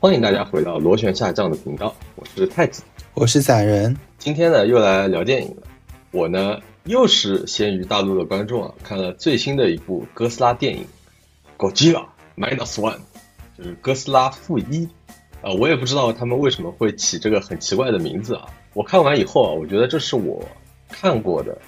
欢迎大家回到螺旋下降的频道，我是太子，我是散人。今天呢又来聊电影了，我呢又是先于大陆的观众啊，看了最新的一部哥斯拉电影《Godzilla Minus One》，就是哥斯拉负一。啊，我也不知道他们为什么会起这个很奇怪的名字啊。我看完以后啊，我觉得这是我看过的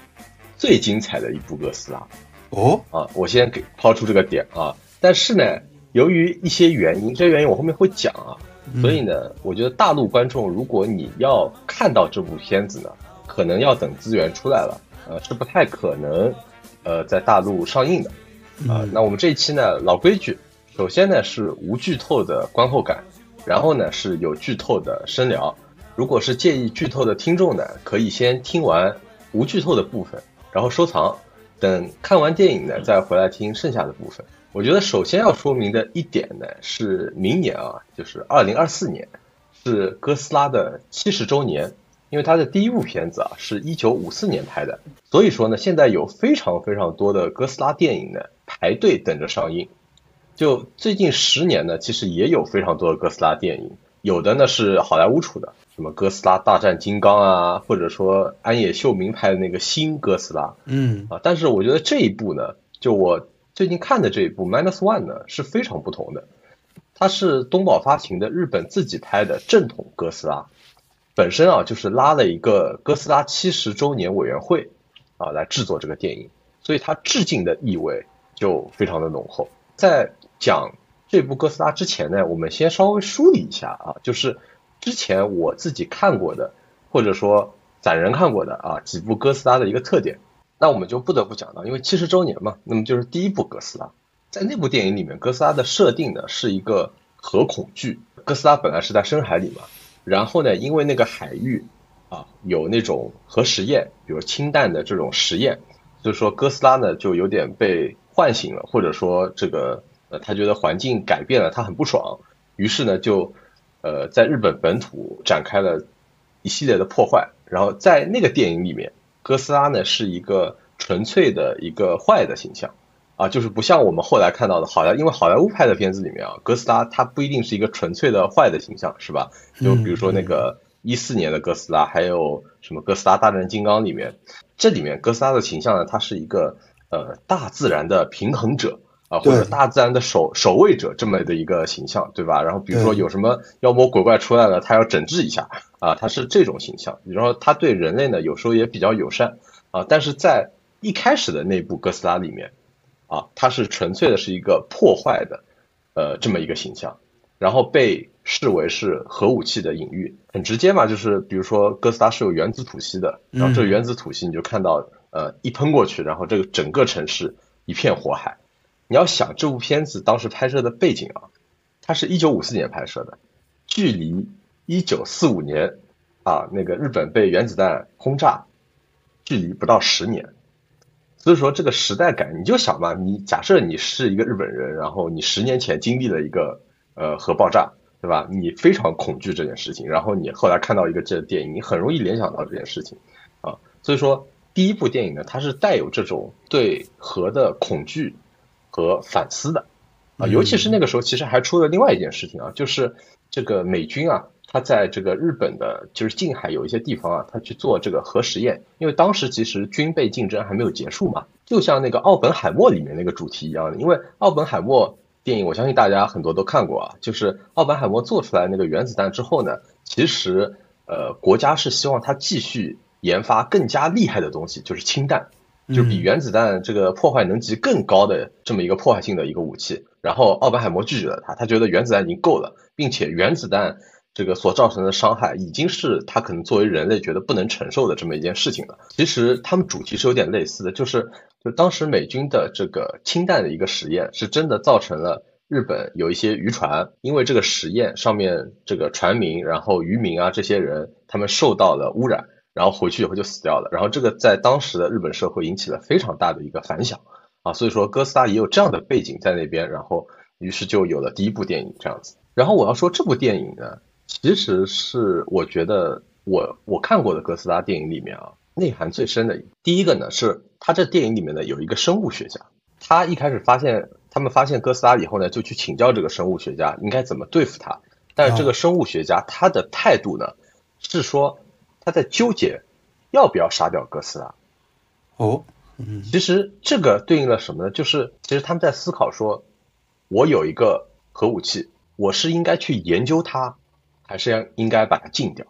最精彩的一部哥斯拉。哦，啊，我先给抛出这个点啊，但是呢。由于一些原因，这些原因我后面会讲啊，所以呢，我觉得大陆观众如果你要看到这部片子呢，可能要等资源出来了，呃，是不太可能，呃，在大陆上映的，啊，那我们这一期呢，老规矩，首先呢是无剧透的观后感，然后呢是有剧透的深聊，如果是介意剧透的听众呢，可以先听完无剧透的部分，然后收藏，等看完电影呢再回来听剩下的部分。我觉得首先要说明的一点呢，是明年啊，就是二零二四年，是哥斯拉的七十周年。因为它的第一部片子啊，是一九五四年拍的，所以说呢，现在有非常非常多的哥斯拉电影呢排队等着上映。就最近十年呢，其实也有非常多的哥斯拉电影，有的呢是好莱坞出的，什么《哥斯拉大战金刚》啊，或者说安野秀明拍的那个新哥斯拉，嗯啊，但是我觉得这一部呢，就我。最近看的这一部《Minus One》呢是非常不同的，它是东宝发行的日本自己拍的正统哥斯拉，本身啊就是拉了一个哥斯拉七十周年委员会啊来制作这个电影，所以它致敬的意味就非常的浓厚。在讲这部哥斯拉之前呢，我们先稍微梳理一下啊，就是之前我自己看过的，或者说散人看过的啊几部哥斯拉的一个特点。那我们就不得不讲到，因为七十周年嘛，那么就是第一部哥斯拉，在那部电影里面，哥斯拉的设定呢是一个核恐惧。哥斯拉本来是在深海里嘛，然后呢，因为那个海域啊有那种核实验，比如氢弹的这种实验，所以说哥斯拉呢就有点被唤醒了，或者说这个呃他觉得环境改变了，他很不爽，于是呢就呃在日本本土展开了一系列的破坏，然后在那个电影里面。哥斯拉呢是一个纯粹的一个坏的形象啊，就是不像我们后来看到的好莱，因为好莱坞拍的片子里面啊，哥斯拉它不一定是一个纯粹的坏的形象，是吧？就比如说那个一四年的哥斯拉，还有什么哥斯拉大战金刚里面，这里面哥斯拉的形象呢，它是一个呃大自然的平衡者啊，或者大自然的守守卫者这么的一个形象，对吧？然后比如说有什么妖魔鬼怪出来了，他要整治一下。啊，他是这种形象，然后他对人类呢有时候也比较友善啊，但是在一开始的那部哥斯拉里面，啊，他是纯粹的是一个破坏的，呃，这么一个形象，然后被视为是核武器的隐喻，很直接嘛，就是比如说哥斯拉是有原子吐息的，然后这个原子吐息你就看到，呃，一喷过去，然后这个整个城市一片火海，你要想这部片子当时拍摄的背景啊，它是一九五四年拍摄的，距离。一九四五年，啊，那个日本被原子弹轰炸，距离不到十年，所以说这个时代感，你就想嘛，你假设你是一个日本人，然后你十年前经历了一个呃核爆炸，对吧？你非常恐惧这件事情，然后你后来看到一个这电影，你很容易联想到这件事情，啊，所以说第一部电影呢，它是带有这种对核的恐惧和反思的，啊，尤其是那个时候，其实还出了另外一件事情啊，就是这个美军啊。他在这个日本的，就是近海有一些地方啊，他去做这个核实验，因为当时其实军备竞争还没有结束嘛，就像那个奥本海默里面那个主题一样的，因为奥本海默电影，我相信大家很多都看过啊，就是奥本海默做出来那个原子弹之后呢，其实呃国家是希望他继续研发更加厉害的东西，就是氢弹，就比原子弹这个破坏能级更高的这么一个破坏性的一个武器，然后奥本海默拒绝了他，他觉得原子弹已经够了，并且原子弹。这个所造成的伤害已经是他可能作为人类觉得不能承受的这么一件事情了。其实他们主题是有点类似的，就是就当时美军的这个氢弹的一个实验，是真的造成了日本有一些渔船因为这个实验上面这个船民，然后渔民啊这些人他们受到了污染，然后回去以后就死掉了。然后这个在当时的日本社会引起了非常大的一个反响啊，所以说哥斯拉也有这样的背景在那边，然后于是就有了第一部电影这样子。然后我要说这部电影呢。其实是我觉得我我看过的哥斯拉电影里面啊，内涵最深的第一个呢，是他这电影里面呢有一个生物学家，他一开始发现他们发现哥斯拉以后呢，就去请教这个生物学家应该怎么对付他，但是这个生物学家他的态度呢，是说他在纠结要不要杀掉哥斯拉。哦，嗯，其实这个对应了什么呢？就是其实他们在思考说，我有一个核武器，我是应该去研究它，还是要应该把它禁掉？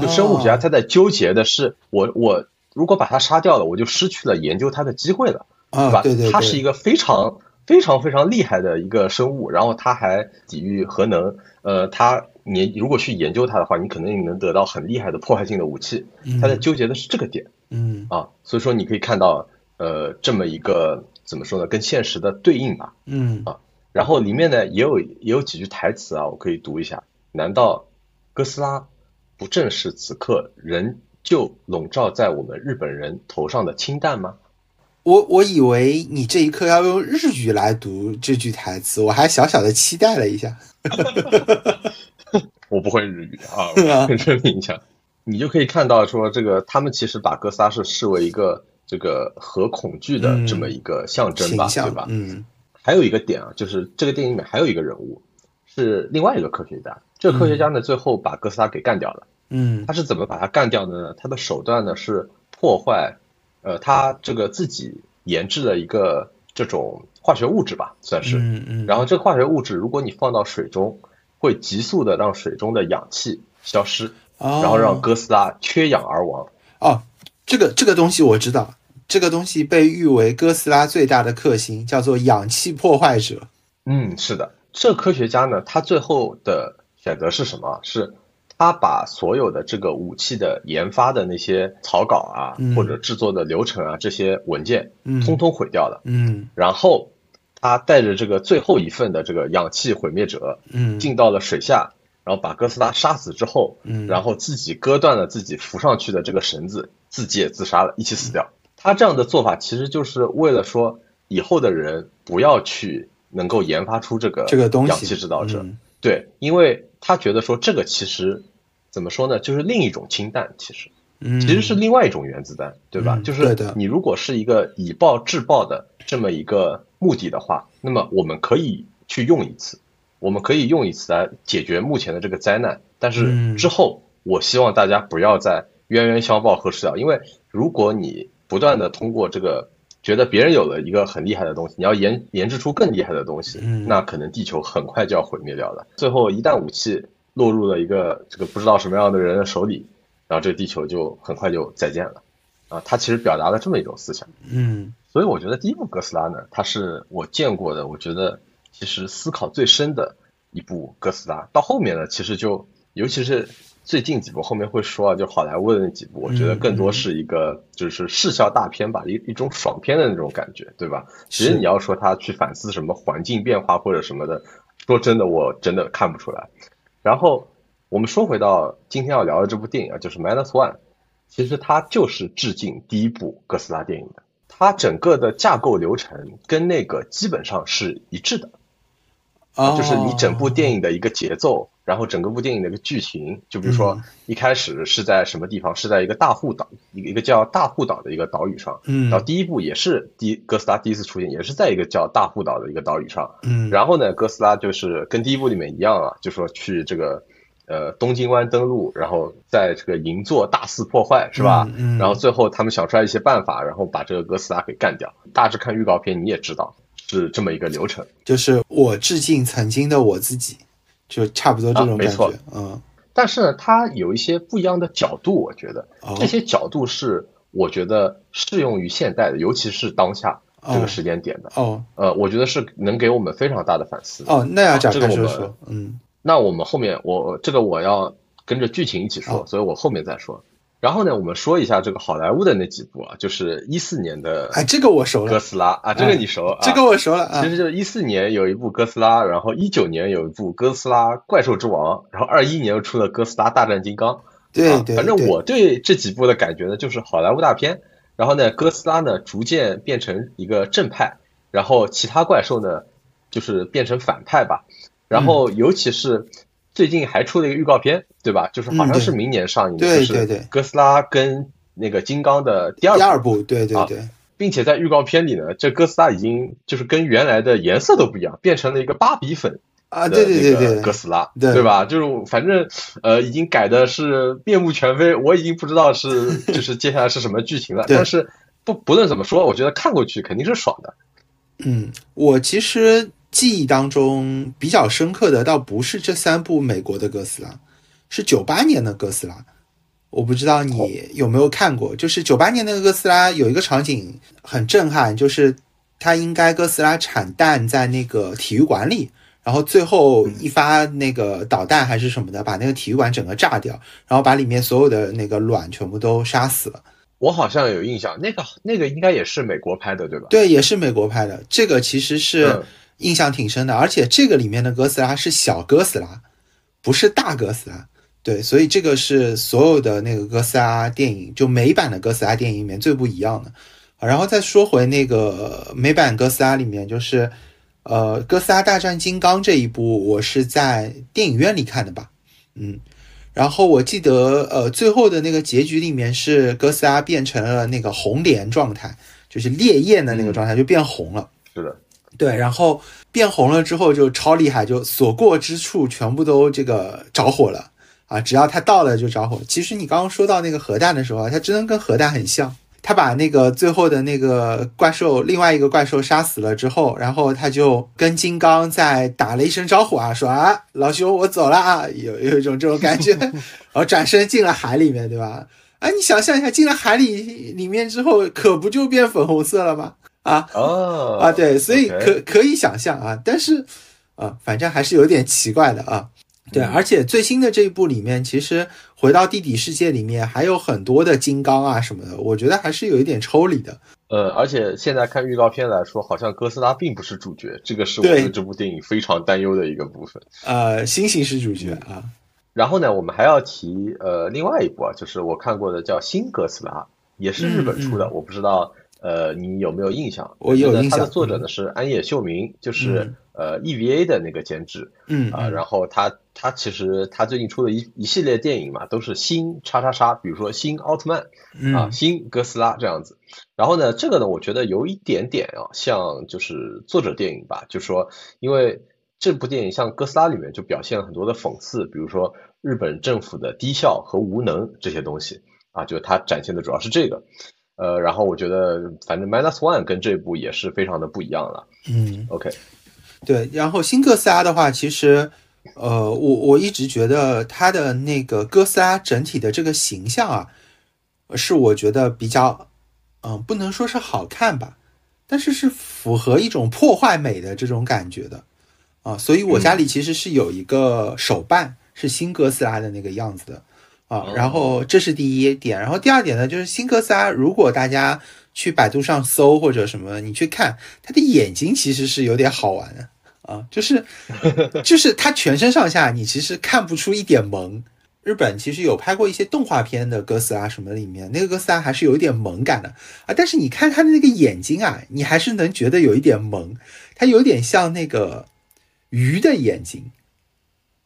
就生物学家他在纠结的是，我我如果把它杀掉了，我就失去了研究它的机会了，对吧？对对，它是一个非常非常非常厉害的一个生物，然后它还抵御核能，呃，它你如果去研究它的话，你肯定能得到很厉害的破坏性的武器。他在纠结的是这个点，嗯啊，所以说你可以看到，呃，这么一个怎么说呢，跟现实的对应吧，嗯啊，然后里面呢也有也有几句台词啊，我可以读一下。难道哥斯拉？不正是此刻仍旧笼罩在我们日本人头上的氢弹吗？我我以为你这一刻要用日语来读这句台词，我还小小的期待了一下。我不会日语啊，证明一下，你就可以看到说，这个他们其实把哥斯拉是视为一个这个核恐惧的这么一个象征吧，对吧？嗯。还有一个点啊，就是这个电影里面还有一个人物是另外一个科学家，这个科学家呢最后把哥斯拉给干掉了。嗯，他是怎么把他干掉的呢？他的手段呢是破坏，呃，他这个自己研制了一个这种化学物质吧，算是。嗯嗯。然后这个化学物质，如果你放到水中，会急速的让水中的氧气消失，然后让哥斯拉缺氧而亡。哦，这个这个东西我知道，这个东西被誉为哥斯拉最大的克星，叫做氧气破坏者。嗯，是的，这科学家呢，他最后的选择是什么？是。他把所有的这个武器的研发的那些草稿啊，或者制作的流程啊，这些文件，通通毁掉了。嗯，然后他带着这个最后一份的这个氧气毁灭者，嗯，进到了水下，然后把哥斯拉杀死之后，嗯，然后自己割断了自己浮上去的这个绳子，自己也自杀了，一起死掉。他这样的做法其实就是为了说，以后的人不要去能够研发出这个这个东西。氧气制造者，对，因为他觉得说这个其实。怎么说呢？就是另一种氢弹，其实，其实是另外一种原子弹，对吧？就是你如果是一个以暴制暴的这么一个目的的话，那么我们可以去用一次，我们可以用一次来解决目前的这个灾难。但是之后，我希望大家不要再冤冤相报何时了，因为如果你不断的通过这个觉得别人有了一个很厉害的东西，你要研研制出更厉害的东西，那可能地球很快就要毁灭掉了。最后一旦武器。落入了一个这个不知道什么样的人的手里，然后这个地球就很快就再见了，啊，他其实表达了这么一种思想，嗯，所以我觉得第一部哥斯拉呢，它是我见过的，我觉得其实思考最深的一部哥斯拉。到后面呢，其实就尤其是最近几部后面会说啊，就好莱坞的那几部，我觉得更多是一个就是视效大片吧，一一种爽片的那种感觉，对吧？其实你要说他去反思什么环境变化或者什么的，说真的，我真的看不出来。然后我们说回到今天要聊的这部电影啊，就是《Minus One》，其实它就是致敬第一部哥斯拉电影的，它整个的架构流程跟那个基本上是一致的，啊，就是你整部电影的一个节奏，然后整个部电影的一个剧情，就比如说一开始是在什么地方，是在一个大户岛，一个一个叫大户岛的一个岛屿上，嗯，然后第一部也是第哥斯拉第一次出现，也是在一个叫大户岛的一个岛屿上，嗯，然后呢，哥斯拉就是跟第一部里面一样啊，就说去这个呃东京湾登陆，然后在这个银座大肆破坏，是吧？嗯，然后最后他们想出来一些办法，然后把这个哥斯拉给干掉。大致看预告片你也知道是这么一个流程，就是我致敬曾经的我自己。就差不多这种感觉，嗯，但是呢，它有一些不一样的角度，我觉得。这些角度是我觉得适用于现代的，尤其是当下这个时间点的。哦，呃，我觉得是能给我们非常大的反思。哦，那要展开说说，嗯，那我们后面我这个我要跟着剧情一起说，所以我后面再说。然后呢，我们说一下这个好莱坞的那几部啊，就是一四年的，哎，这个我熟了，哥斯拉啊，这个你熟，这个我熟了。其实就是一四年有一部哥斯拉，然后一九年有一部哥斯拉怪兽之王，然后二一年又出了哥斯拉大战金刚。对对，反正我对这几部的感觉呢，就是好莱坞大片。然后呢，哥斯拉呢逐渐变成一个正派，然后其他怪兽呢就是变成反派吧。然后尤其是。最近还出了一个预告片，对吧？就是好像是明年上映的，就是哥斯拉跟那个金刚的第二第二部，对对对，并且在预告片里呢，这哥斯拉已经就是跟原来的颜色都不一样，变成了一个芭比粉啊，对对对对，哥斯拉，对对吧？就是反正呃，已经改的是面目全非，我已经不知道是 就是接下来是什么剧情了。但是不不论怎么说，我觉得看过去肯定是爽的。嗯，我其实记忆当中比较深刻的倒不是这三部美国的哥斯拉，是九八年的哥斯拉。我不知道你有没有看过，就是九八年那个哥斯拉有一个场景很震撼，就是它应该哥斯拉产蛋在那个体育馆里，然后最后一发那个导弹还是什么的，把那个体育馆整个炸掉，然后把里面所有的那个卵全部都杀死了。我好像有印象，那个那个应该也是美国拍的，对吧？对，也是美国拍的。这个其实是印象挺深的，而且这个里面的哥斯拉是小哥斯拉，不是大哥斯拉。对，所以这个是所有的那个哥斯拉电影，就美版的哥斯拉电影里面最不一样的。然后再说回那个美版哥斯拉里面，就是呃，哥斯拉大战金刚这一部，我是在电影院里看的吧？嗯，然后我记得呃，最后的那个结局里面是哥斯拉变成了那个红莲状态，就是烈焰的那个状态，就变红了。是的，对，然后变红了之后就超厉害，就所过之处全部都这个着火了。啊，只要它到了就着火。其实你刚刚说到那个核弹的时候，它真的跟核弹很像。他把那个最后的那个怪兽，另外一个怪兽杀死了之后，然后他就跟金刚在打了一声招呼啊，说啊，老兄我走了啊，有有一种这种感觉，然后转身进了海里面，对吧？啊，你想象一下，进了海里里面之后，可不就变粉红色了吗？啊哦啊，对，所以可可以想象啊，但是啊，反正还是有点奇怪的啊。对，而且最新的这一部里面，其实回到地底世界里面还有很多的金刚啊什么的，我觉得还是有一点抽离的。呃，而且现在看预告片来说，好像哥斯拉并不是主角，这个是我对这部电影非常担忧的一个部分。呃，猩猩是主角啊。然后呢，我们还要提呃另外一部啊，就是我看过的叫《新哥斯拉》，也是日本出的，我不知道呃你有没有印象？我有印象。它的作者呢是安野秀明，就是呃 EVA 的那个监制。嗯啊，然后他。他其实他最近出的一一系列电影嘛，都是新叉叉叉，比如说新奥特曼啊，新哥斯拉这样子。然后呢，这个呢，我觉得有一点点啊，像就是作者电影吧，就是说，因为这部电影像哥斯拉里面就表现了很多的讽刺，比如说日本政府的低效和无能这些东西啊，就是它展现的主要是这个。呃，然后我觉得反正 Minus One 跟这部也是非常的不一样了。嗯，OK，对，然后新哥斯拉的话，其实。呃，我我一直觉得他的那个哥斯拉整体的这个形象啊，是我觉得比较，嗯，不能说是好看吧，但是是符合一种破坏美的这种感觉的啊，所以我家里其实是有一个手办，是新哥斯拉的那个样子的啊，然后这是第一点，然后第二点呢，就是新哥斯拉，如果大家去百度上搜或者什么，你去看他的眼睛，其实是有点好玩的。啊，就是，就是他全身上下，你其实看不出一点萌。日本其实有拍过一些动画片的哥斯拉什么里面，那个哥斯拉还是有一点萌感的啊。但是你看他的那个眼睛啊，你还是能觉得有一点萌，它有点像那个鱼的眼睛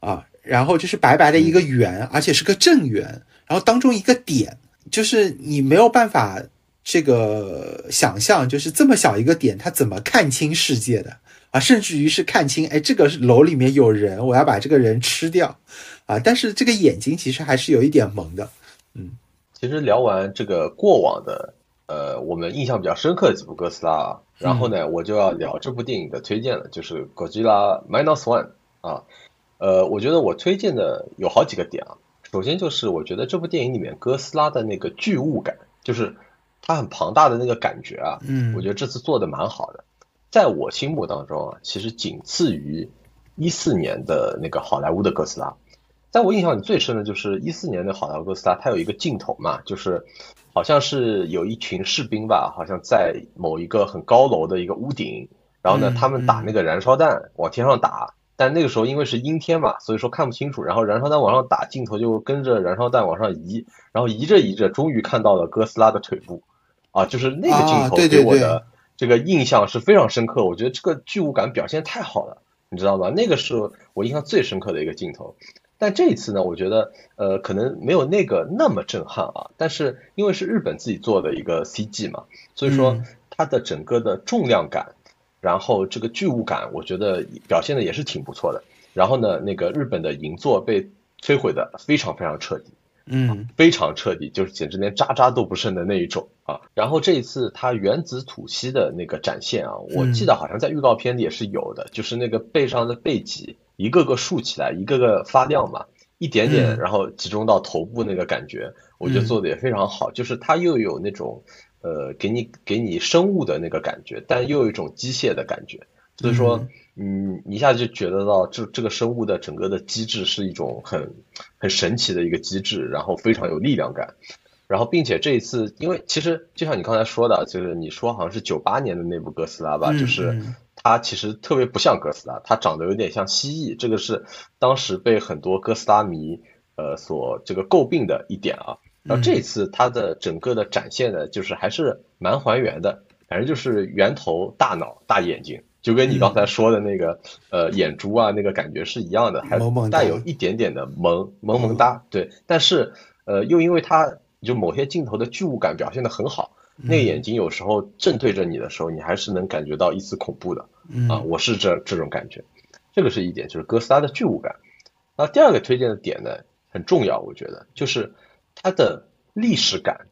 啊。然后就是白白的一个圆，而且是个正圆，然后当中一个点，就是你没有办法这个想象，就是这么小一个点，它怎么看清世界的？啊，甚至于是看清，哎，这个楼里面有人，我要把这个人吃掉，啊，但是这个眼睛其实还是有一点萌的，嗯，其实聊完这个过往的，呃，我们印象比较深刻的几部哥斯拉，然后呢，我就要聊这部电影的推荐了，就是《哥吉拉 Minus One》啊，呃，我觉得我推荐的有好几个点啊，首先就是我觉得这部电影里面哥斯拉的那个巨物感，就是它很庞大的那个感觉啊，嗯，我觉得这次做的蛮好的。在我心目当中啊，其实仅次于一四年的那个好莱坞的哥斯拉。在我印象里最深的就是一四年的好莱坞哥斯拉，它有一个镜头嘛，就是好像是有一群士兵吧，好像在某一个很高楼的一个屋顶，然后呢，他们打那个燃烧弹往天上打，但那个时候因为是阴天嘛，所以说看不清楚，然后燃烧弹往上打，镜头就跟着燃烧弹往上移，然后移着移着，终于看到了哥斯拉的腿部，啊，就是那个镜头给我的。这个印象是非常深刻，我觉得这个巨物感表现太好了，你知道吗？那个是我印象最深刻的一个镜头。但这一次呢，我觉得呃可能没有那个那么震撼啊。但是因为是日本自己做的一个 CG 嘛，所以说它的整个的重量感，然后这个巨物感，我觉得表现的也是挺不错的。然后呢，那个日本的银座被摧毁的非常非常彻底，嗯，非常彻底，就是简直连渣渣都不剩的那一种啊。然后这一次它原子吐息的那个展现啊，我记得好像在预告片里也是有的，就是那个背上的背脊一个个竖起来，一个个发亮嘛，一点点，然后集中到头部那个感觉，我觉得做的也非常好，就是它又有那种呃给你给你生物的那个感觉，但又有一种机械的感觉，所以说。嗯，一下就觉得到这这个生物的整个的机制是一种很很神奇的一个机制，然后非常有力量感，然后并且这一次，因为其实就像你刚才说的，就是你说好像是九八年的那部哥斯拉吧，就是它其实特别不像哥斯拉，它长得有点像蜥蜴，这个是当时被很多哥斯拉迷呃所这个诟病的一点啊。然后这一次它的整个的展现的，就是还是蛮还原的，反正就是圆头、大脑、大眼睛。就跟你刚才说的那个呃眼珠啊那个感觉是一样的，还带有一点点的萌萌萌哒，对。但是呃又因为它就某些镜头的巨物感表现的很好，那个眼睛有时候正对着你的时候，你还是能感觉到一丝恐怖的啊。我是这这种感觉，这个是一点，就是哥斯拉的巨物感。那第二个推荐的点呢很重要，我觉得就是它的历史感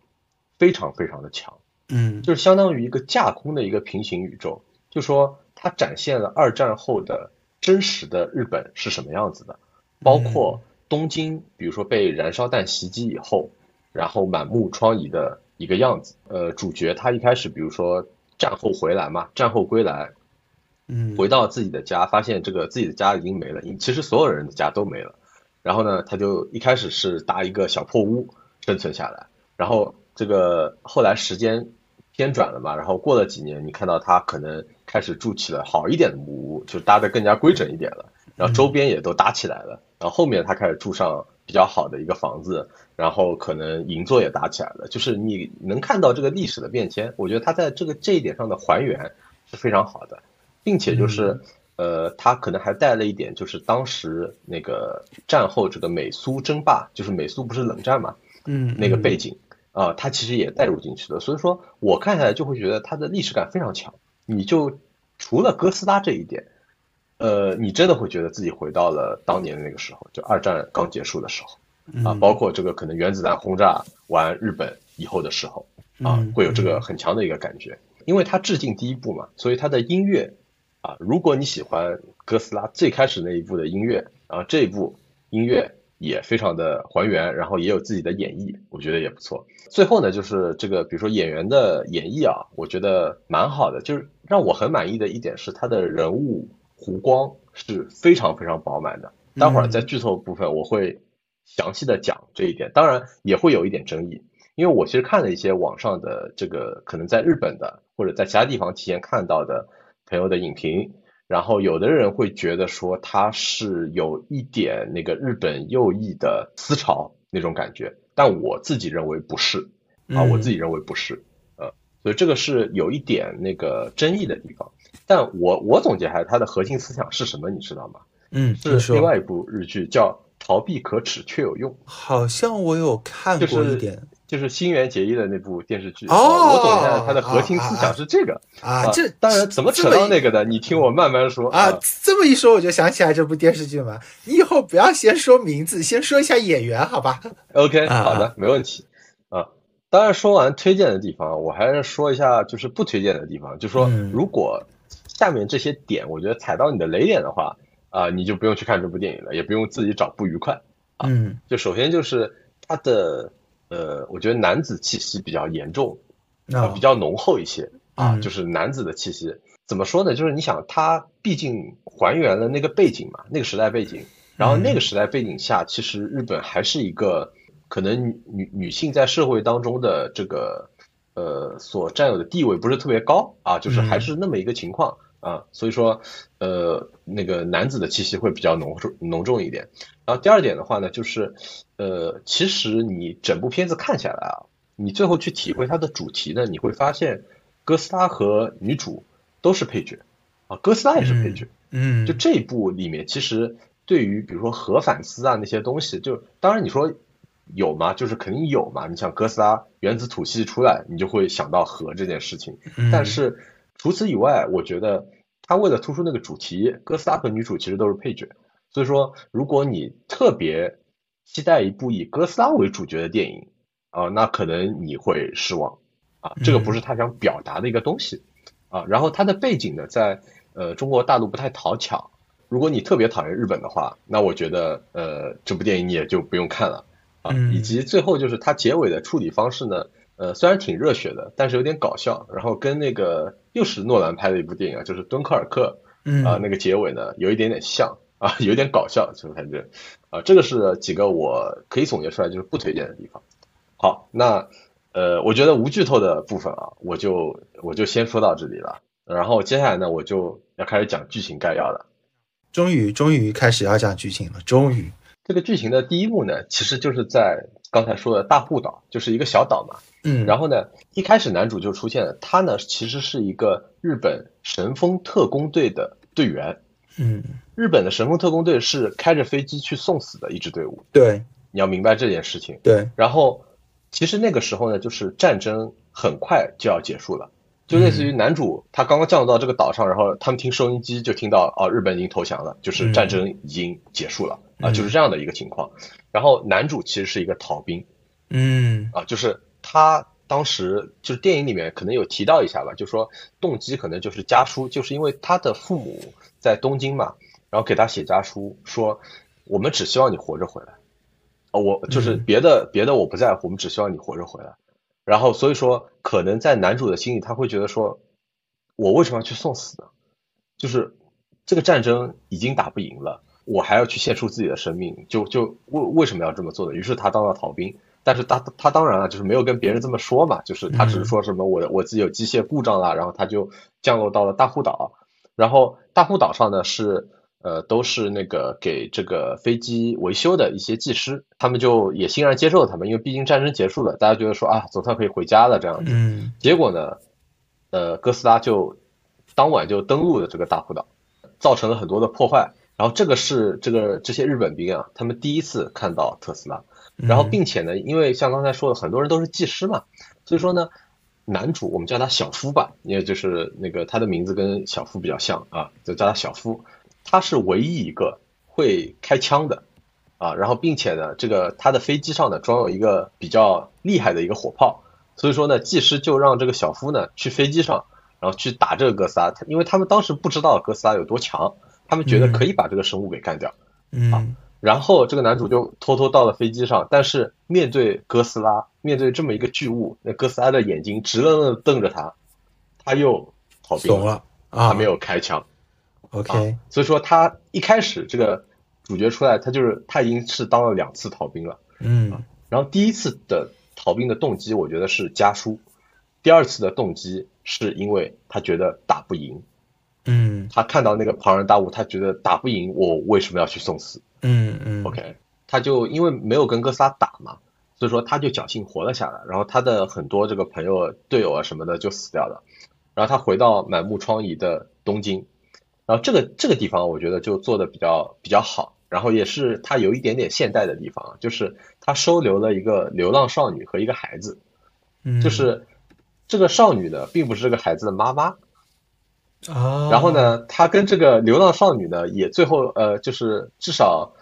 非常非常的强，嗯，就是相当于一个架空的一个平行宇宙，就说。它展现了二战后的真实的日本是什么样子的，包括东京，比如说被燃烧弹袭击以后，然后满目疮痍的一个样子。呃，主角他一开始，比如说战后回来嘛，战后归来，嗯，回到自己的家，发现这个自己的家已经没了，其实所有人的家都没了。然后呢，他就一开始是搭一个小破屋生存下来，然后这个后来时间偏转了嘛，然后过了几年，你看到他可能。开始住起了好一点的木屋，就搭的更加规整一点了，然后周边也都搭起来了，然后后面他开始住上比较好的一个房子，然后可能银座也搭起来了，就是你能看到这个历史的变迁，我觉得他在这个这一点上的还原是非常好的，并且就是呃，他可能还带了一点，就是当时那个战后这个美苏争霸，就是美苏不是冷战嘛，嗯，那个背景啊，他其实也带入进去了，所以说我看下来就会觉得他的历史感非常强。你就除了哥斯拉这一点，呃，你真的会觉得自己回到了当年的那个时候，就二战刚结束的时候啊，包括这个可能原子弹轰炸完日本以后的时候啊，会有这个很强的一个感觉。因为它致敬第一部嘛，所以它的音乐啊，如果你喜欢哥斯拉最开始那一部的音乐啊，这一部音乐。也非常的还原，然后也有自己的演绎，我觉得也不错。最后呢，就是这个，比如说演员的演绎啊，我觉得蛮好的。就是让我很满意的一点是，他的人物弧光是非常非常饱满的。待会儿在剧透部分我会详细的讲这一点，当然也会有一点争议，因为我其实看了一些网上的这个可能在日本的或者在其他地方提前看到的朋友的影评。然后有的人会觉得说他是有一点那个日本右翼的思潮那种感觉，但我自己认为不是啊，我自己认为不是，呃，所以这个是有一点那个争议的地方。但我我总结还是它的核心思想是什么，你知道吗？嗯，是另外一部日剧叫《逃避可耻却有用》，好像我有看过一点。就是新垣结衣的那部电视剧哦，我总结它的核心思想是这个啊。这当然怎么扯到那个的？你听我慢慢说啊。这么一说，我就想起来这部电视剧嘛。你以后不要先说名字，先说一下演员，好吧？OK，好的，没问题啊。当然说完推荐的地方，我还是说一下就是不推荐的地方。就说如果下面这些点我觉得踩到你的雷点的话啊，你就不用去看这部电影了，也不用自己找不愉快啊。就首先就是它的。呃，我觉得男子气息比较严重，啊，比较浓厚一些啊，就是男子的气息。怎么说呢？就是你想，他毕竟还原了那个背景嘛，那个时代背景，然后那个时代背景下，其实日本还是一个可能女女性在社会当中的这个呃所占有的地位不是特别高啊，就是还是那么一个情况。啊，所以说，呃，那个男子的气息会比较浓重浓重一点。然后第二点的话呢，就是，呃，其实你整部片子看下来啊，你最后去体会它的主题呢，你会发现哥斯拉和女主都是配角，啊，哥斯拉也是配角。嗯，就这一部里面，其实对于比如说核反思啊那些东西，就当然你说有吗？就是肯定有嘛。你像哥斯拉原子吐息出来，你就会想到核这件事情。但是除此以外，我觉得他为了突出那个主题，哥斯拉和女主其实都是配角。所以说，如果你特别期待一部以哥斯拉为主角的电影啊，那可能你会失望啊。这个不是他想表达的一个东西啊。然后他的背景呢，在呃中国大陆不太讨巧。如果你特别讨厌日本的话，那我觉得呃这部电影你也就不用看了啊。以及最后就是它结尾的处理方式呢，呃虽然挺热血的，但是有点搞笑。然后跟那个又是诺兰拍的一部电影啊，就是《敦刻尔克》嗯啊，那个结尾呢有一点点像。啊，有点搞笑，就反正，啊，这个是几个我可以总结出来就是不推荐的地方。好，那呃，我觉得无剧透的部分啊，我就我就先说到这里了。然后接下来呢，我就要开始讲剧情概要了。终于，终于开始要讲剧情了。终于，这个剧情的第一幕呢，其实就是在刚才说的大户岛，就是一个小岛嘛。嗯。然后呢，一开始男主就出现了，他呢其实是一个日本神风特工队的队员。嗯，日本的神风特工队是开着飞机去送死的一支队伍。对，你要明白这件事情。对，然后其实那个时候呢，就是战争很快就要结束了，就类似于男主他刚刚降落到这个岛上，然后他们听收音机就听到哦，日本已经投降了，就是战争已经结束了啊，就是这样的一个情况。然后男主其实是一个逃兵，嗯，啊，就是他当时就是电影里面可能有提到一下吧，就说动机可能就是家书，就是因为他的父母。在东京嘛，然后给他写家书说，我们只希望你活着回来，啊，我就是别的别的我不在乎，我们只希望你活着回来。然后所以说，可能在男主的心里，他会觉得说，我为什么要去送死呢？就是这个战争已经打不赢了，我还要去献出自己的生命，就就为为什么要这么做呢？于是他当了逃兵，但是他他当然了，就是没有跟别人这么说嘛，就是他只是说什么我我自己有机械故障啦，然后他就降落到了大户岛。然后大户岛上呢是呃都是那个给这个飞机维修的一些技师，他们就也欣然接受了他们，因为毕竟战争结束了，大家觉得说啊总算可以回家了这样子。嗯。结果呢，呃哥斯拉就当晚就登陆了这个大户岛，造成了很多的破坏。然后这个是这个这些日本兵啊，他们第一次看到特斯拉。然后并且呢，因为像刚才说的，很多人都是技师嘛，所以说呢。男主我们叫他小夫吧，因为就是那个他的名字跟小夫比较像啊，就叫他小夫。他是唯一一个会开枪的啊，然后并且呢，这个他的飞机上呢装有一个比较厉害的一个火炮，所以说呢，技师就让这个小夫呢去飞机上，然后去打这个哥斯拉，因为他们当时不知道哥斯拉有多强，他们觉得可以把这个生物给干掉，嗯。然后这个男主就偷偷到了飞机上，但是面对哥斯拉，面对这么一个巨物，那哥斯拉的眼睛直愣愣瞪着他，他又逃兵了，他没有开枪。OK，所以说他一开始这个主角出来，他就是他已经是当了两次逃兵了。嗯，然后第一次的逃兵的动机，我觉得是家书；第二次的动机是因为他觉得打不赢。嗯，他看到那个庞然大物，他觉得打不赢，我为什么要去送死？嗯嗯，OK，他就因为没有跟哥斯拉打嘛，所以说他就侥幸活了下来。然后他的很多这个朋友、队友啊什么的就死掉了。然后他回到满目疮痍的东京，然后这个这个地方我觉得就做的比较比较好。然后也是他有一点点现代的地方，就是他收留了一个流浪少女和一个孩子。嗯，就是这个少女呢，并不是这个孩子的妈妈。啊，然后呢，他跟这个流浪少女呢，也最后呃，就是至少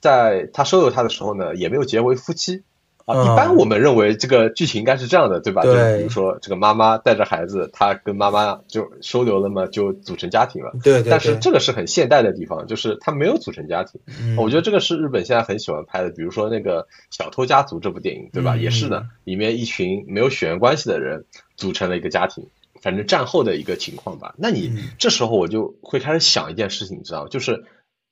在他收留她的时候呢，也没有结为夫妻啊。一般我们认为这个剧情应该是这样的，对吧？对。比如说这个妈妈带着孩子，他跟妈妈就收留了嘛，就组成家庭了。对对。但是这个是很现代的地方，就是他没有组成家庭。嗯。我觉得这个是日本现在很喜欢拍的，比如说那个《小偷家族》这部电影，对吧？也是的，里面一群没有血缘关系的人组成了一个家庭。反正战后的一个情况吧，那你这时候我就会开始想一件事情，你知道吗？就是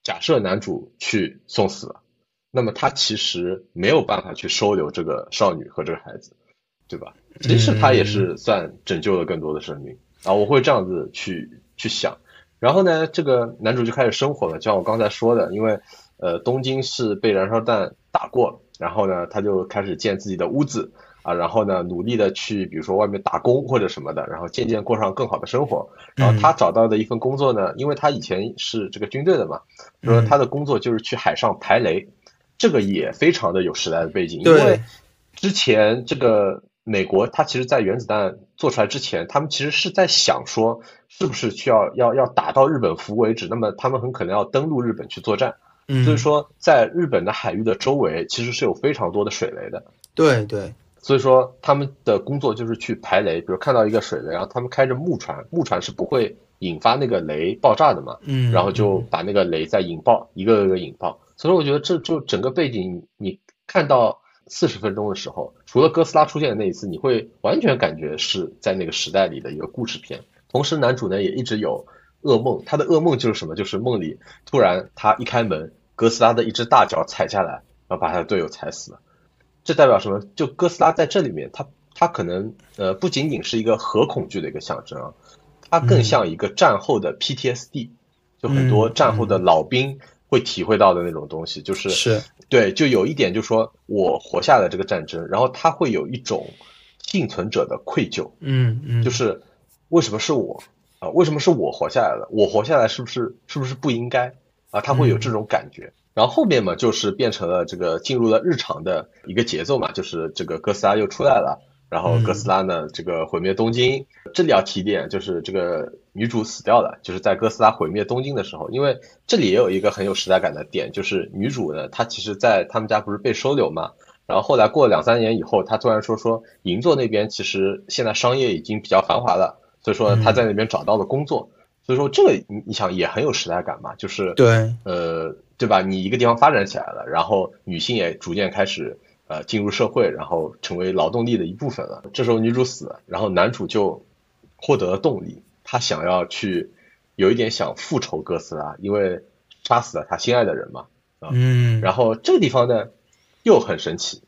假设男主去送死了，那么他其实没有办法去收留这个少女和这个孩子，对吧？其实他也是算拯救了更多的生命啊，我会这样子去去想。然后呢，这个男主就开始生活了，就像我刚才说的，因为呃东京是被燃烧弹打过，然后呢他就开始建自己的屋子。啊，然后呢，努力的去，比如说外面打工或者什么的，然后渐渐过上更好的生活。然后他找到的一份工作呢，因为他以前是这个军队的嘛，说他的工作就是去海上排雷，这个也非常的有时代的背景。因为之前这个美国它其实，在原子弹做出来之前，他们其实是在想说，是不是需要要要打到日本服为止，那么他们很可能要登陆日本去作战。嗯，所以说，在日本的海域的周围，其实是有非常多的水雷的。对对，所以说他们的工作就是去排雷，比如看到一个水雷，然后他们开着木船，木船是不会引发那个雷爆炸的嘛，嗯，然后就把那个雷再引爆，一个个引爆。所以我觉得这就整个背景，你看到四十分钟的时候，除了哥斯拉出现的那一次，你会完全感觉是在那个时代里的一个故事片。同时，男主呢也一直有噩梦，他的噩梦就是什么？就是梦里突然他一开门，哥斯拉的一只大脚踩下来，然后把他的队友踩死了。这代表什么？就哥斯拉在这里面，它它可能呃不仅仅是一个核恐惧的一个象征啊，它更像一个战后的 PTSD，就很多战后的老兵会体会到的那种东西，就是是对，就有一点就是说我活下了这个战争，然后他会有一种幸存者的愧疚，嗯嗯，就是为什么是我啊？为什么是我活下来了？我活下来是不是是不是不应该啊？他会有这种感觉。然后后面嘛，就是变成了这个进入了日常的一个节奏嘛，就是这个哥斯拉又出来了，然后哥斯拉呢这个毁灭东京。这里要提点，就是这个女主死掉了，就是在哥斯拉毁灭东京的时候，因为这里也有一个很有时代感的点，就是女主呢她其实，在他们家不是被收留嘛，然后后来过了两三年以后，她突然说说银座那边其实现在商业已经比较繁华了，所以说她在那边找到了工作，所以说这个你你想也很有时代感嘛，就是对，呃。对吧？你一个地方发展起来了，然后女性也逐渐开始呃进入社会，然后成为劳动力的一部分了。这时候女主死了，然后男主就获得了动力，他想要去有一点想复仇哥斯拉，因为杀死了他心爱的人嘛。啊，嗯，然后这个地方呢又很神奇，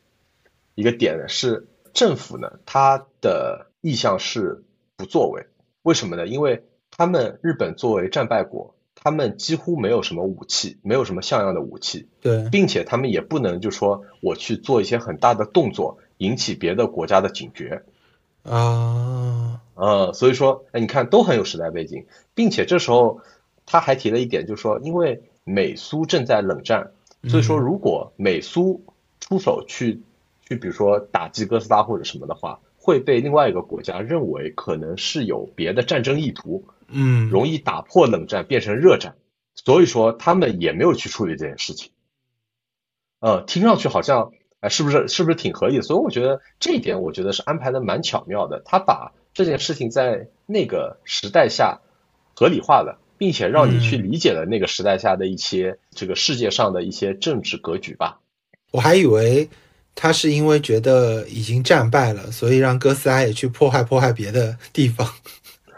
一个点呢是政府呢他的意向是不作为，为什么呢？因为他们日本作为战败国。他们几乎没有什么武器，没有什么像样的武器，对，并且他们也不能就说我去做一些很大的动作，引起别的国家的警觉，啊，呃，所以说，哎，你看都很有时代背景，并且这时候他还提了一点，就是说，因为美苏正在冷战，所以说如果美苏出手去去，比如说打击哥斯拉或者什么的话，会被另外一个国家认为可能是有别的战争意图。嗯，容易打破冷战变成热战，所以说他们也没有去处理这件事情。呃，听上去好像哎，是不是是不是挺合理的？所以我觉得这一点，我觉得是安排的蛮巧妙的。他把这件事情在那个时代下合理化了，并且让你去理解了那个时代下的一些这个世界上的一些政治格局吧。我还以为他是因为觉得已经战败了，所以让哥斯拉也去破坏破坏别的地方。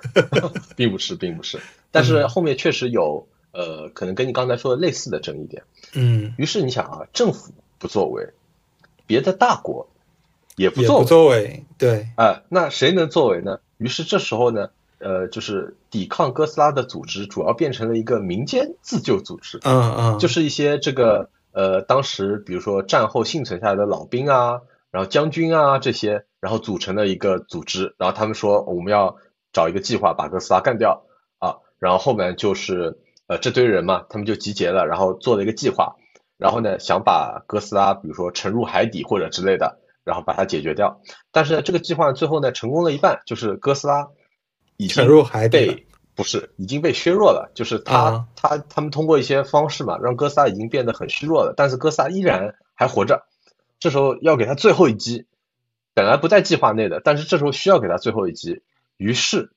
并不是，并不是，但是后面确实有呃，可能跟你刚才说的类似的争议点。嗯，于是你想啊，政府不作为，别的大国也不作为，不作为，对，哎，那谁能作为呢？于是这时候呢，呃，就是抵抗哥斯拉的组织主要变成了一个民间自救组织，嗯嗯，就是一些这个呃，当时比如说战后幸存下来的老兵啊，然后将军啊这些，然后组成了一个组织，然后他们说我们要。找一个计划把哥斯拉干掉啊，然后后面就是呃这堆人嘛，他们就集结了，然后做了一个计划，然后呢想把哥斯拉比如说沉入海底或者之类的，然后把它解决掉。但是这个计划最后呢成功了一半，就是哥斯拉已经沉入海底，不是已经被削弱了，就是他他他们通过一些方式嘛，让哥斯拉已经变得很虚弱了，但是哥斯拉依然还活着。这时候要给他最后一击，本来不在计划内的，但是这时候需要给他最后一击。于是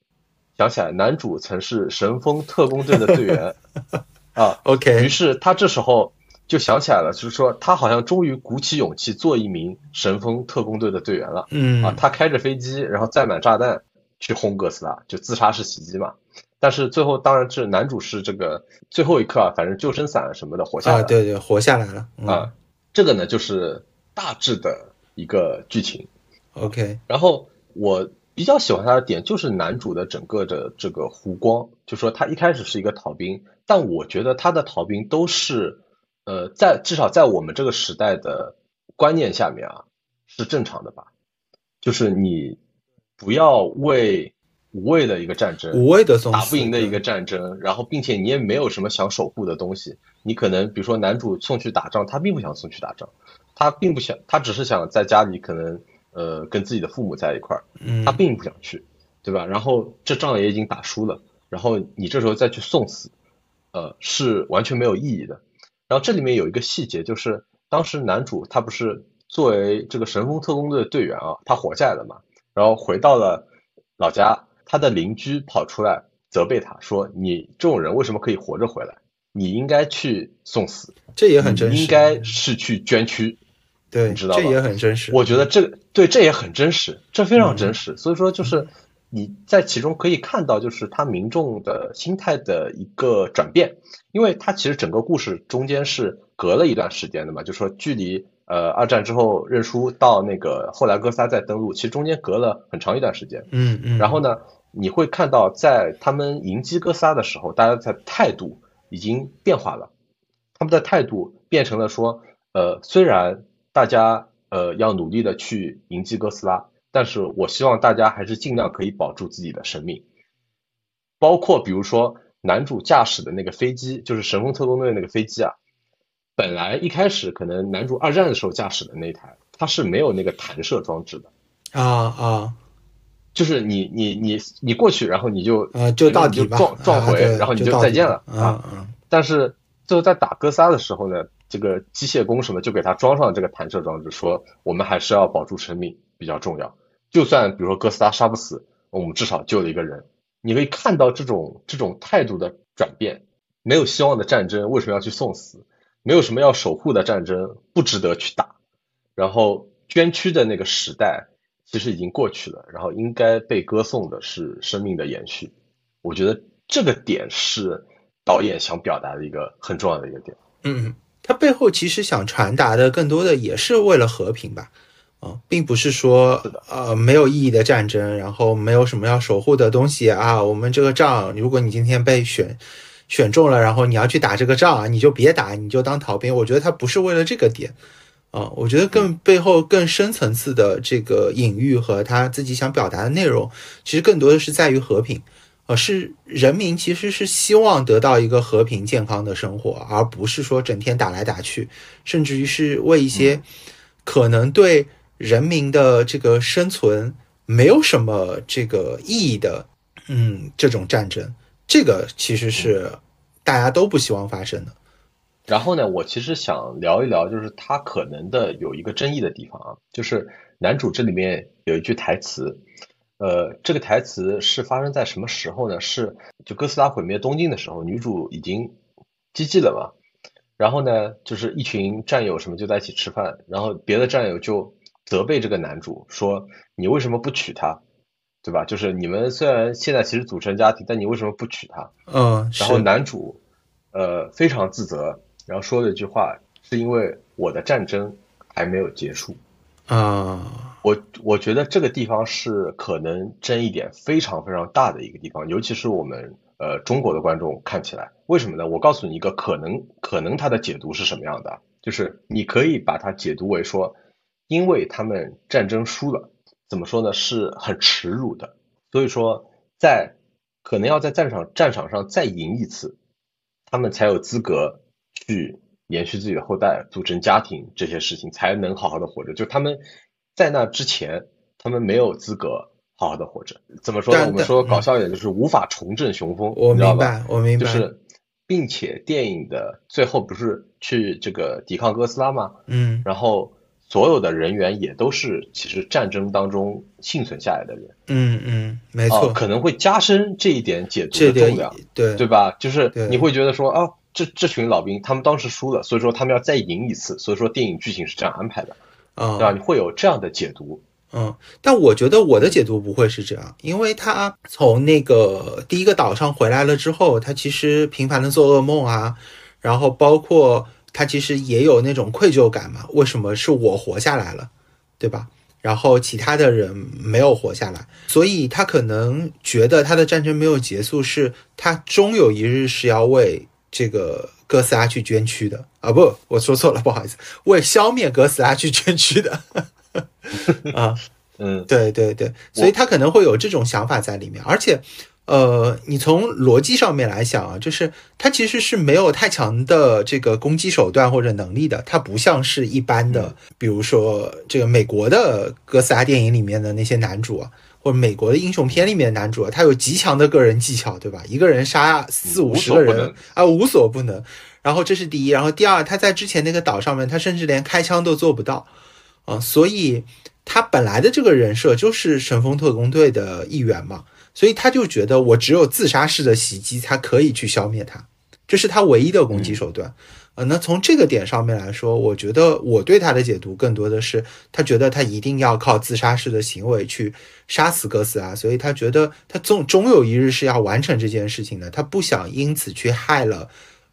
想起来，男主曾是神风特工队的队员 啊。OK，于是他这时候就想起来了，就是说他好像终于鼓起勇气做一名神风特工队的队员了。嗯啊，他开着飞机，然后载满炸弹去轰哥斯拉，就自杀式袭击嘛。但是最后，当然是男主是这个最后一刻啊，反正救生伞什么的活下来了。对对，活下来了啊。这个呢，就是大致的一个剧情。OK，然后我。比较喜欢他的点就是男主的整个的这个弧光，就说他一开始是一个逃兵，但我觉得他的逃兵都是，呃，在至少在我们这个时代的观念下面啊，是正常的吧？就是你不要为无谓的一个战争，无谓的打不赢的一个战争，然后并且你也没有什么想守护的东西，你可能比如说男主送去打仗，他并不想送去打仗，他并不想，他只是想在家里可能。呃，跟自己的父母在一块儿，嗯他并不想去，对吧？然后这仗也已经打输了，然后你这时候再去送死，呃，是完全没有意义的。然后这里面有一个细节，就是当时男主他不是作为这个神风特工队的队员啊，他活下来了嘛，然后回到了老家，他的邻居跑出来责备他说：“你这种人为什么可以活着回来？你应该去送死，这也很真实，应该是去捐躯。”对，你知道吧这也很真实。我觉得这个对，这也很真实，这非常真嗯实。所以说，就是你在其中可以看到，就是他民众的心态的一个转变，因为他其实整个故事中间是隔了一段时间的嘛，就说距离呃二战之后认输到那个后来哥斯拉再登陆，其实中间隔了很长一段时间。嗯嗯，然后呢，你会看到在他们迎击哥斯拉的时候，大家的态度已经变化了，他们的态度变成了说，呃，虽然大家呃要努力的去迎击哥斯拉，但是我希望大家还是尽量可以保住自己的生命，包括比如说男主驾驶的那个飞机，就是神风特工队那个飞机啊，本来一开始可能男主二战的时候驾驶的那台，它是没有那个弹射装置的。啊啊。就是你你你你过去，然后你就啊，就到底吧，撞撞回，啊然后你就再见了啊。啊，但是最后在打哥斯拉的时候呢，这个机械工什么就给他装上这个弹射装置，说我们还是要保住生命比较重要。就算比如说哥斯拉杀不死，我们至少救了一个人。你可以看到这种这种态度的转变。没有希望的战争为什么要去送死？没有什么要守护的战争不值得去打。然后捐躯的那个时代其实已经过去了，然后应该被歌颂的是生命的延续。我觉得这个点是导演想表达的一个很重要的一个点。嗯，他背后其实想传达的更多的也是为了和平吧，啊、并不是说呃没有意义的战争，然后没有什么要守护的东西啊。我们这个仗，如果你今天被选选中了，然后你要去打这个仗啊，你就别打，你就当逃兵。我觉得他不是为了这个点。啊，我觉得更背后更深层次的这个隐喻和他自己想表达的内容，其实更多的是在于和平，呃，是人民其实是希望得到一个和平健康的生活，而不是说整天打来打去，甚至于是为一些可能对人民的这个生存没有什么这个意义的，嗯，这种战争，这个其实是大家都不希望发生的。然后呢，我其实想聊一聊，就是他可能的有一个争议的地方啊，就是男主这里面有一句台词，呃，这个台词是发生在什么时候呢？是就哥斯拉毁灭东京的时候，女主已经 GG 了嘛，然后呢，就是一群战友什么就在一起吃饭，然后别的战友就责备这个男主说：“你为什么不娶她？对吧？就是你们虽然现在其实组成家庭，但你为什么不娶她？”嗯，然后男主呃非常自责，然后说了一句话，是因为我的战争还没有结束。啊，我我觉得这个地方是可能争议点非常非常大的一个地方，尤其是我们呃中国的观众看起来，为什么呢？我告诉你一个可能可能它的解读是什么样的，就是你可以把它解读为说，因为他们战争输了，怎么说呢？是很耻辱的，所以说在可能要在战场战场上再赢一次，他们才有资格去延续自己的后代、组成家庭这些事情，才能好好的活着。就他们在那之前，他们没有资格好好的活着。怎么说呢？我们说搞笑一点，就是无法重振雄风，我？明白，我明白，就是，并且电影的最后不是去这个抵抗哥斯拉吗？嗯然后所有的人员也都是其实战争当中幸存下来的人，嗯嗯，没啊错，可能会加深这一点解读的重量。对对吧？就是你会觉得说啊，这这群老兵他们当时输了，所以说他们要再赢一次，所以说电影剧情是这样安排的，啊对吧？你会有这样的解读。嗯，但我觉得我的解读不会是这样，因为他从那个第一个岛上回来了之后，他其实频繁的做噩梦啊，然后包括他其实也有那种愧疚感嘛，为什么是我活下来了，对吧？然后其他的人没有活下来，所以他可能觉得他的战争没有结束，是他终有一日是要为这个哥斯拉去捐躯的。啊！不，我说错了，不好意思，为消灭哥斯拉去捐躯的。啊。嗯。对对对，所以他可能会有这种想法在里面，而且呃，你从逻辑上面来想啊，就是他其实是没有太强的这个攻击手段或者能力的，他不像是一般的，比如说这个美国的哥斯拉电影里面的那些男主啊，或者美国的英雄片里面的男主啊，他有极强的个人技巧，对吧？一个人杀四五十个人啊，无所不能。然后这是第一，然后第二，他在之前那个岛上面，他甚至连开枪都做不到啊，所以他本来的这个人设就是神风特工队的一员嘛。所以他就觉得我只有自杀式的袭击才可以去消灭他，这是他唯一的攻击手段。呃，那从这个点上面来说，我觉得我对他的解读更多的是，他觉得他一定要靠自杀式的行为去杀死哥斯拉，所以他觉得他终终有一日是要完成这件事情的，他不想因此去害了，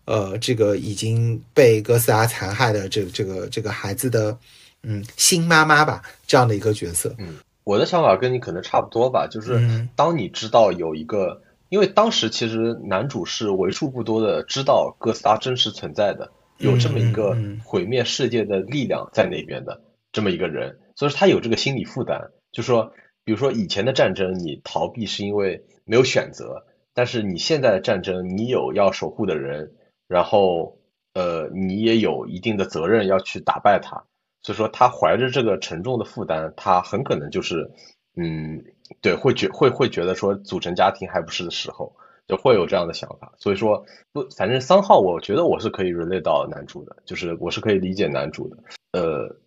呃，这个已经被哥斯拉残害的这这个这个孩子的，嗯，新妈妈吧，这样的一个角色。嗯。我的想法跟你可能差不多吧，就是当你知道有一个，因为当时其实男主是为数不多的知道哥斯拉真实存在的，有这么一个毁灭世界的力量在那边的这么一个人，所以说他有这个心理负担，就说，比如说以前的战争你逃避是因为没有选择，但是你现在的战争你有要守护的人，然后呃你也有一定的责任要去打败他。所以说，他怀着这个沉重的负担，他很可能就是，嗯，对，会觉会会觉得说，组成家庭还不是的时候，就会有这样的想法。所以说，不，反正三号，我觉得我是可以 relate 到男主的，就是我是可以理解男主的。呃，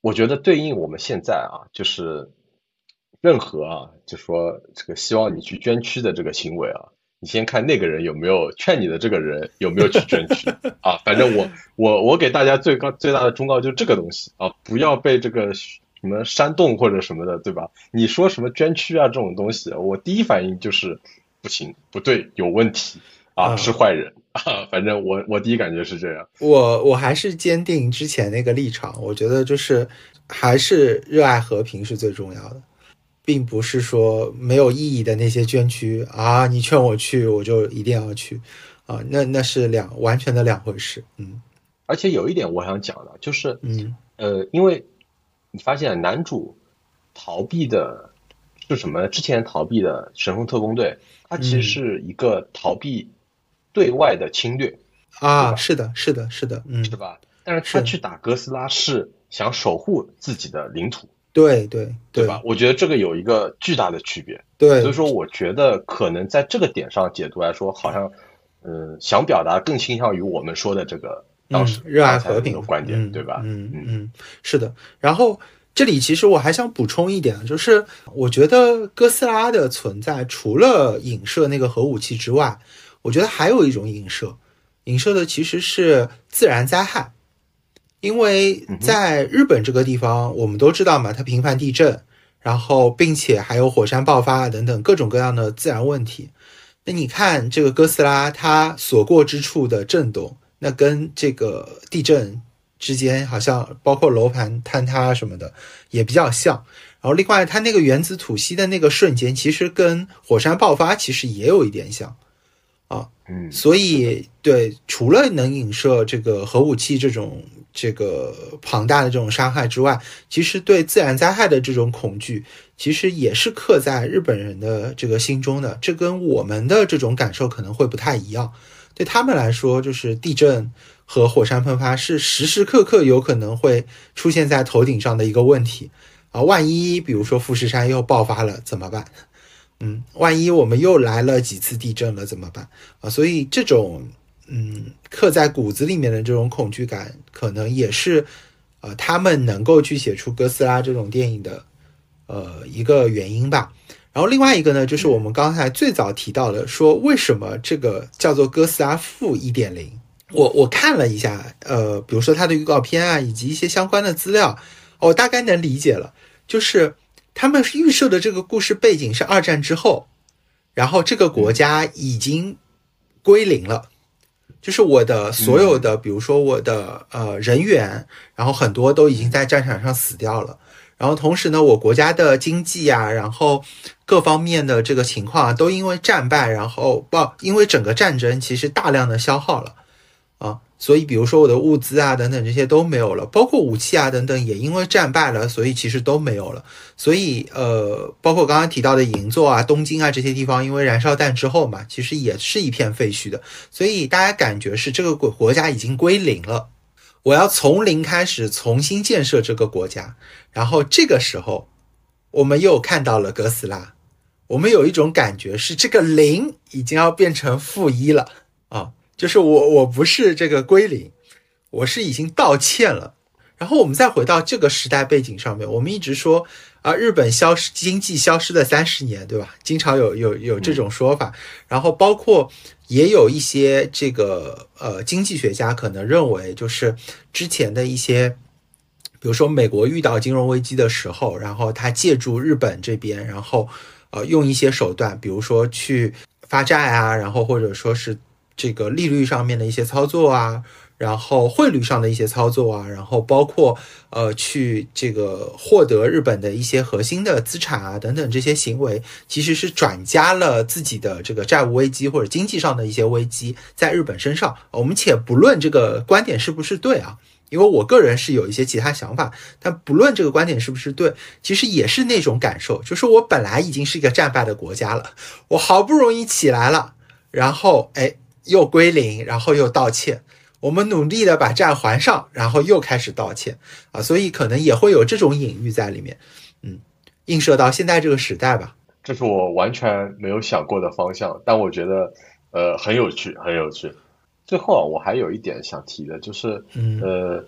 我觉得对应我们现在啊，就是任何啊，就说这个希望你去捐躯的这个行为啊。你先看那个人有没有劝你的这个人有没有去捐躯啊？反正我我我给大家最高最大的忠告就是这个东西啊，不要被这个什么山洞或者什么的，对吧？你说什么捐躯啊这种东西，我第一反应就是不行，不对，有问题啊，是坏人啊。反正我我第一感觉是这样。我我还是坚定之前那个立场，我觉得就是还是热爱和平是最重要的。并不是说没有意义的那些捐躯啊，你劝我去，我就一定要去啊，那那是两完全的两回事。嗯，而且有一点我想讲的，就是嗯呃，因为你发现男主逃避的是什么？之前逃避的神风特工队，他其实是一个逃避对外的侵略啊，是的，是的，是的，嗯，是吧？但是他去打哥斯拉是想守护自己的领土。对对对吧？我觉得这个有一个巨大的区别。对，所以说我觉得可能在这个点上解读来说，好像嗯，想表达更倾向于我们说的这个当时热爱和平的观点，对吧？嗯嗯，是的。然后这里其实我还想补充一点，就是我觉得哥斯拉的存在，除了影射那个核武器之外，我觉得还有一种影射，影射的其实是自然灾害。因为在日本这个地方，我们都知道嘛，它频繁地震，然后并且还有火山爆发啊等等各种各样的自然问题。那你看这个哥斯拉，它所过之处的震动，那跟这个地震之间好像包括楼盘坍塌什么的也比较像。然后另外，它那个原子吐息的那个瞬间，其实跟火山爆发其实也有一点像啊。嗯，所以对，除了能影射这个核武器这种。这个庞大的这种伤害之外，其实对自然灾害的这种恐惧，其实也是刻在日本人的这个心中的。这跟我们的这种感受可能会不太一样。对他们来说，就是地震和火山喷发是时时刻刻有可能会出现在头顶上的一个问题啊。万一比如说富士山又爆发了怎么办？嗯，万一我们又来了几次地震了怎么办？啊，所以这种。嗯，刻在骨子里面的这种恐惧感，可能也是，呃，他们能够去写出哥斯拉这种电影的，呃，一个原因吧。然后另外一个呢，就是我们刚才最早提到的，说为什么这个叫做哥斯拉负一点零？我我看了一下，呃，比如说它的预告片啊，以及一些相关的资料，我大概能理解了，就是他们预设的这个故事背景是二战之后，然后这个国家已经归零了。就是我的所有的，比如说我的呃人员，然后很多都已经在战场上死掉了。然后同时呢，我国家的经济啊，然后各方面的这个情况啊，都因为战败，然后不因为整个战争其实大量的消耗了啊，所以比如说我的物资啊等等这些都没有了，包括武器啊等等也因为战败了，所以其实都没有了。所以呃，包括刚刚提到的银座啊、东京啊这些地方，因为燃烧弹之后嘛，其实也是一片废墟的。所以大家感觉是这个国国家已经归零了，我要从零开始重新建设这个国家。然后这个时候，我们又看到了哥斯拉，我们有一种感觉是这个零已经要变成负一了啊。就是我，我不是这个归零，我是已经道歉了。然后我们再回到这个时代背景上面，我们一直说啊，日本消失经济消失的三十年，对吧？经常有有有这种说法。然后包括也有一些这个呃经济学家可能认为，就是之前的一些，比如说美国遇到金融危机的时候，然后他借助日本这边，然后呃用一些手段，比如说去发债啊，然后或者说是。这个利率上面的一些操作啊，然后汇率上的一些操作啊，然后包括呃去这个获得日本的一些核心的资产啊等等这些行为，其实是转加了自己的这个债务危机或者经济上的一些危机在日本身上。我们且不论这个观点是不是对啊，因为我个人是有一些其他想法，但不论这个观点是不是对，其实也是那种感受，就是我本来已经是一个战败的国家了，我好不容易起来了，然后哎。又归零，然后又道歉。我们努力的把债还上，然后又开始道歉啊，所以可能也会有这种隐喻在里面。嗯，映射到现在这个时代吧。这是我完全没有想过的方向，但我觉得呃很有趣，很有趣。最后啊，我还有一点想提的，就是呃，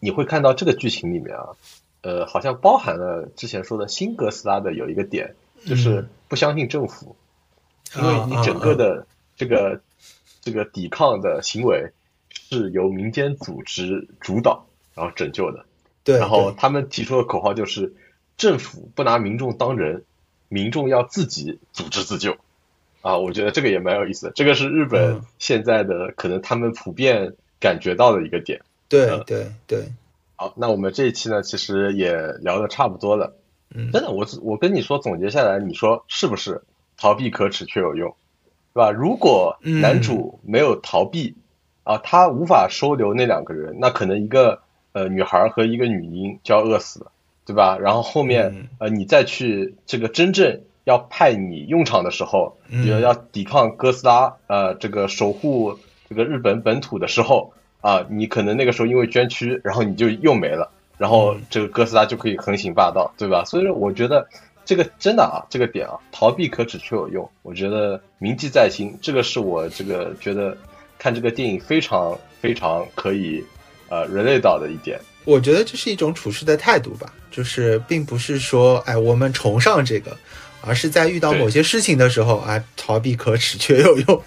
你会看到这个剧情里面啊，呃，好像包含了之前说的新哥斯拉的有一个点，就是不相信政府，因为你整个的这个。这个抵抗的行为是由民间组织主导，然后拯救的。对，然后他们提出的口号就是“政府不拿民众当人，民众要自己组织自救”。啊，我觉得这个也蛮有意思的。这个是日本现在的可能他们普遍感觉到的一个点。对对对。好，那我们这一期呢，其实也聊的差不多了。嗯，真的，我我跟你说，总结下来，你说是不是？逃避可耻却有用。对吧？如果男主没有逃避，啊，他无法收留那两个人，那可能一个呃女孩和一个女婴就要饿死了，对吧？然后后面呃你再去这个真正要派你用场的时候，比如要抵抗哥斯拉，呃，这个守护这个日本本土的时候，啊，你可能那个时候因为捐躯，然后你就又没了，然后这个哥斯拉就可以横行霸道，对吧？所以说，我觉得。这个真的啊，这个点啊，逃避可耻却有用。我觉得铭记在心，这个是我这个觉得看这个电影非常非常可以呃 relate 到的一点。我觉得这是一种处事的态度吧，就是并不是说哎我们崇尚这个，而是在遇到某些事情的时候啊，逃避可耻却有用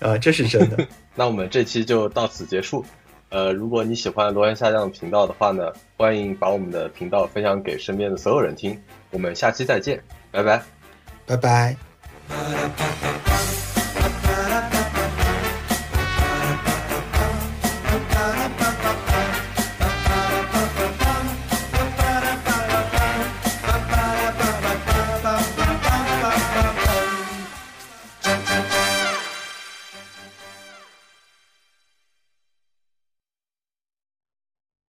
啊，这是真的。那我们这期就到此结束。呃，如果你喜欢螺旋下降频道的话呢，欢迎把我们的频道分享给身边的所有人听。我们下期再见，拜拜，拜拜。